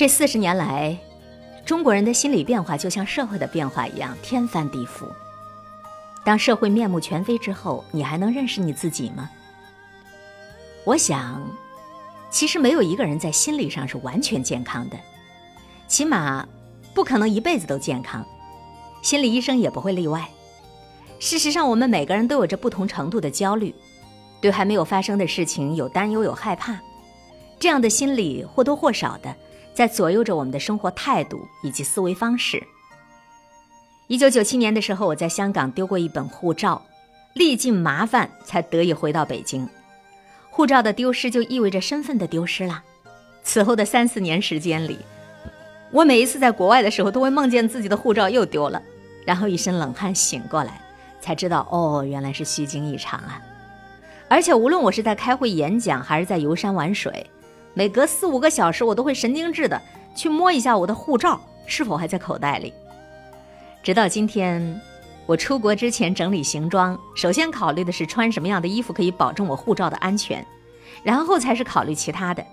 这四十年来，中国人的心理变化就像社会的变化一样，天翻地覆。当社会面目全非之后，你还能认识你自己吗？我想，其实没有一个人在心理上是完全健康的，起码不可能一辈子都健康。心理医生也不会例外。事实上，我们每个人都有着不同程度的焦虑，对还没有发生的事情有担忧、有害怕，这样的心理或多或少的。在左右着我们的生活态度以及思维方式。一九九七年的时候，我在香港丢过一本护照，历尽麻烦才得以回到北京。护照的丢失就意味着身份的丢失了。此后的三四年时间里，我每一次在国外的时候，都会梦见自己的护照又丢了，然后一身冷汗醒过来，才知道哦，原来是虚惊一场啊！而且无论我是在开会演讲，还是在游山玩水。每隔四五个小时，我都会神经质的去摸一下我的护照是否还在口袋里。直到今天，我出国之前整理行装，首先考虑的是穿什么样的衣服可以保证我护照的安全，然后才是考虑其他的。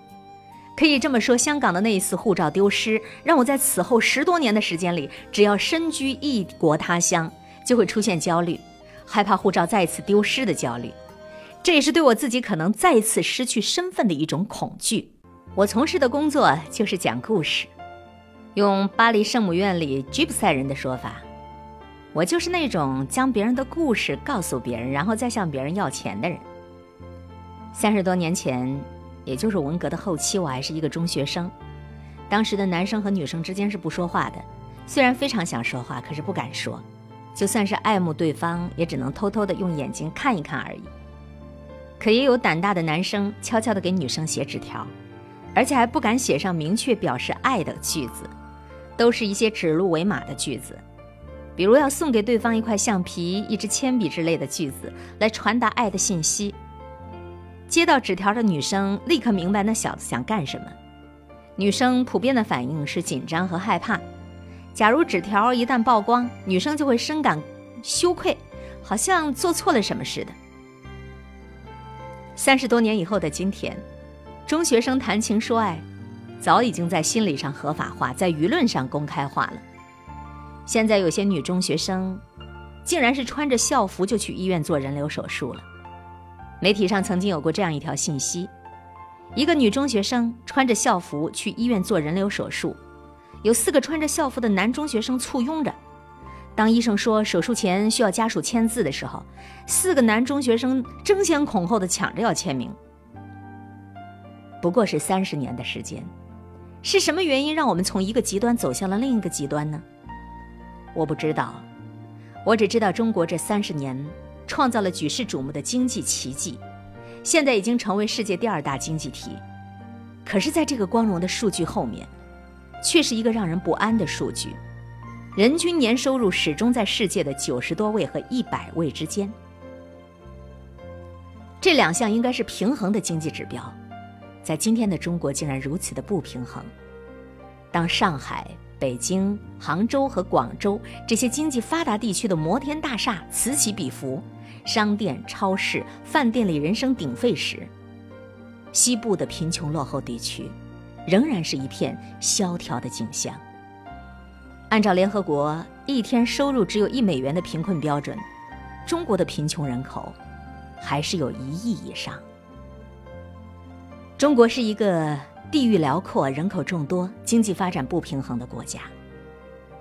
可以这么说，香港的那一次护照丢失，让我在此后十多年的时间里，只要身居异国他乡，就会出现焦虑，害怕护照再次丢失的焦虑。这也是对我自己可能再次失去身份的一种恐惧。我从事的工作就是讲故事，用巴黎圣母院里吉普赛人的说法，我就是那种将别人的故事告诉别人，然后再向别人要钱的人。三十多年前，也就是文革的后期，我还是一个中学生。当时的男生和女生之间是不说话的，虽然非常想说话，可是不敢说。就算是爱慕对方，也只能偷偷的用眼睛看一看而已。可也有胆大的男生悄悄地给女生写纸条，而且还不敢写上明确表示爱的句子，都是一些指鹿为马的句子，比如要送给对方一块橡皮、一支铅笔之类的句子，来传达爱的信息。接到纸条的女生立刻明白那小子想干什么，女生普遍的反应是紧张和害怕。假如纸条一旦曝光，女生就会深感羞愧，好像做错了什么似的。三十多年以后的今天，中学生谈情说爱，早已经在心理上合法化，在舆论上公开化了。现在有些女中学生，竟然是穿着校服就去医院做人流手术了。媒体上曾经有过这样一条信息：一个女中学生穿着校服去医院做人流手术，有四个穿着校服的男中学生簇拥着。当医生说手术前需要家属签字的时候，四个男中学生争先恐后的抢着要签名。不过是三十年的时间，是什么原因让我们从一个极端走向了另一个极端呢？我不知道，我只知道中国这三十年创造了举世瞩目的经济奇迹，现在已经成为世界第二大经济体。可是，在这个光荣的数据后面，却是一个让人不安的数据。人均年收入始终在世界的九十多位和一百位之间，这两项应该是平衡的经济指标，在今天的中国竟然如此的不平衡。当上海、北京、杭州和广州这些经济发达地区的摩天大厦此起彼伏，商店、超市、饭店里人声鼎沸时，西部的贫穷落后地区，仍然是一片萧条的景象。按照联合国一天收入只有一美元的贫困标准，中国的贫穷人口还是有一亿以上。中国是一个地域辽阔、人口众多、经济发展不平衡的国家。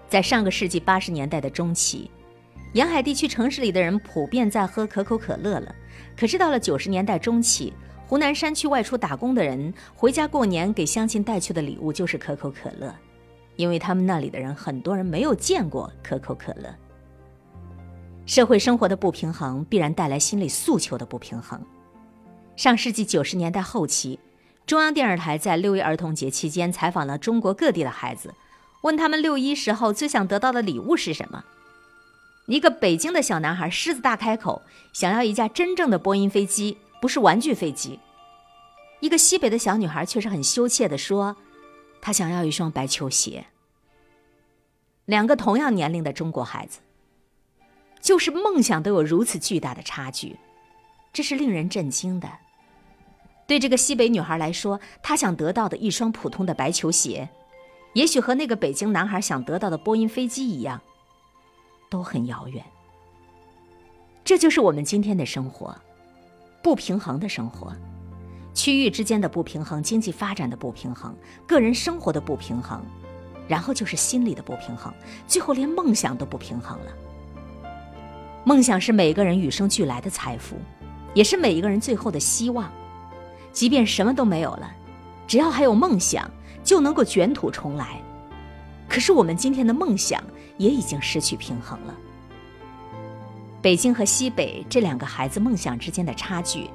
在上个世纪八十年代的中期，沿海地区城市里的人普遍在喝可口可乐了。可是到了九十年代中期，湖南山区外出打工的人回家过年，给乡亲带去的礼物就是可口可乐。因为他们那里的人很多人没有见过可口可乐。社会生活的不平衡必然带来心理诉求的不平衡。上世纪九十年代后期，中央电视台在六一儿童节期间采访了中国各地的孩子，问他们六一时候最想得到的礼物是什么。一个北京的小男孩狮子大开口，想要一架真正的波音飞机，不是玩具飞机。一个西北的小女孩却是很羞怯地说。他想要一双白球鞋。两个同样年龄的中国孩子，就是梦想都有如此巨大的差距，这是令人震惊的。对这个西北女孩来说，她想得到的一双普通的白球鞋，也许和那个北京男孩想得到的波音飞机一样，都很遥远。这就是我们今天的生活，不平衡的生活，区域之间的不平衡，经济发展的不平衡，个人生活的不平衡，然后就是心理的不平衡，最后连梦想都不平衡了。梦想是每个人与生俱来的财富，也是每一个人最后的希望。即便什么都没有了，只要还有梦想，就能够卷土重来。可是我们今天的梦想也已经失去平衡了。北京和西北这两个孩子梦想之间的差距，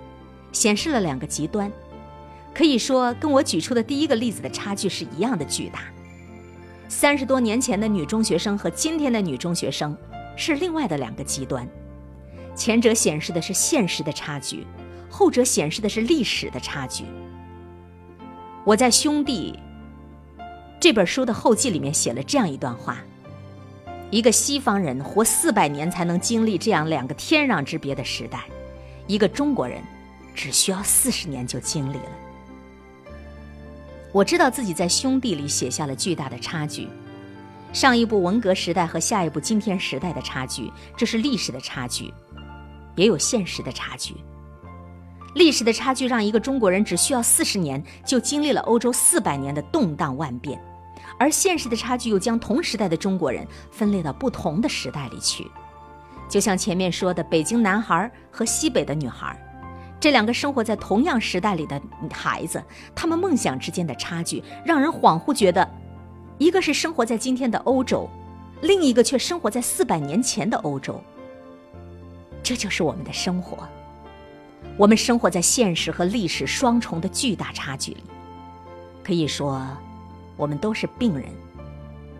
显示了两个极端，可以说跟我举出的第一个例子的差距是一样的巨大。三十多年前的女中学生和今天的女中学生。是另外的两个极端，前者显示的是现实的差距，后者显示的是历史的差距。我在《兄弟》这本书的后记里面写了这样一段话：一个西方人活四百年才能经历这样两个天壤之别的时代，一个中国人只需要四十年就经历了。我知道自己在《兄弟》里写下了巨大的差距。上一部文革时代和下一部今天时代的差距，这是历史的差距，也有现实的差距。历史的差距让一个中国人只需要四十年就经历了欧洲四百年的动荡万变，而现实的差距又将同时代的中国人分裂到不同的时代里去。就像前面说的，北京男孩和西北的女孩，这两个生活在同样时代里的孩子，他们梦想之间的差距，让人恍惚觉得。一个是生活在今天的欧洲，另一个却生活在四百年前的欧洲。这就是我们的生活，我们生活在现实和历史双重的巨大差距里。可以说，我们都是病人，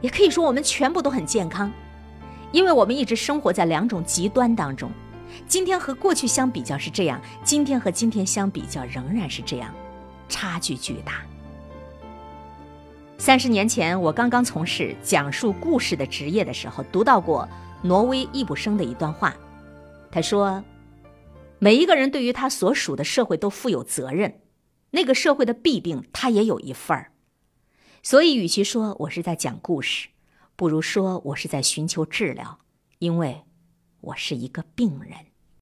也可以说我们全部都很健康，因为我们一直生活在两种极端当中。今天和过去相比较是这样，今天和今天相比较仍然是这样，差距巨大。三十年前，我刚刚从事讲述故事的职业的时候，读到过挪威易卜生的一段话。他说：“每一个人对于他所属的社会都负有责任，那个社会的弊病他也有一份儿。所以，与其说我是在讲故事，不如说我是在寻求治疗，因为我是一个病人。”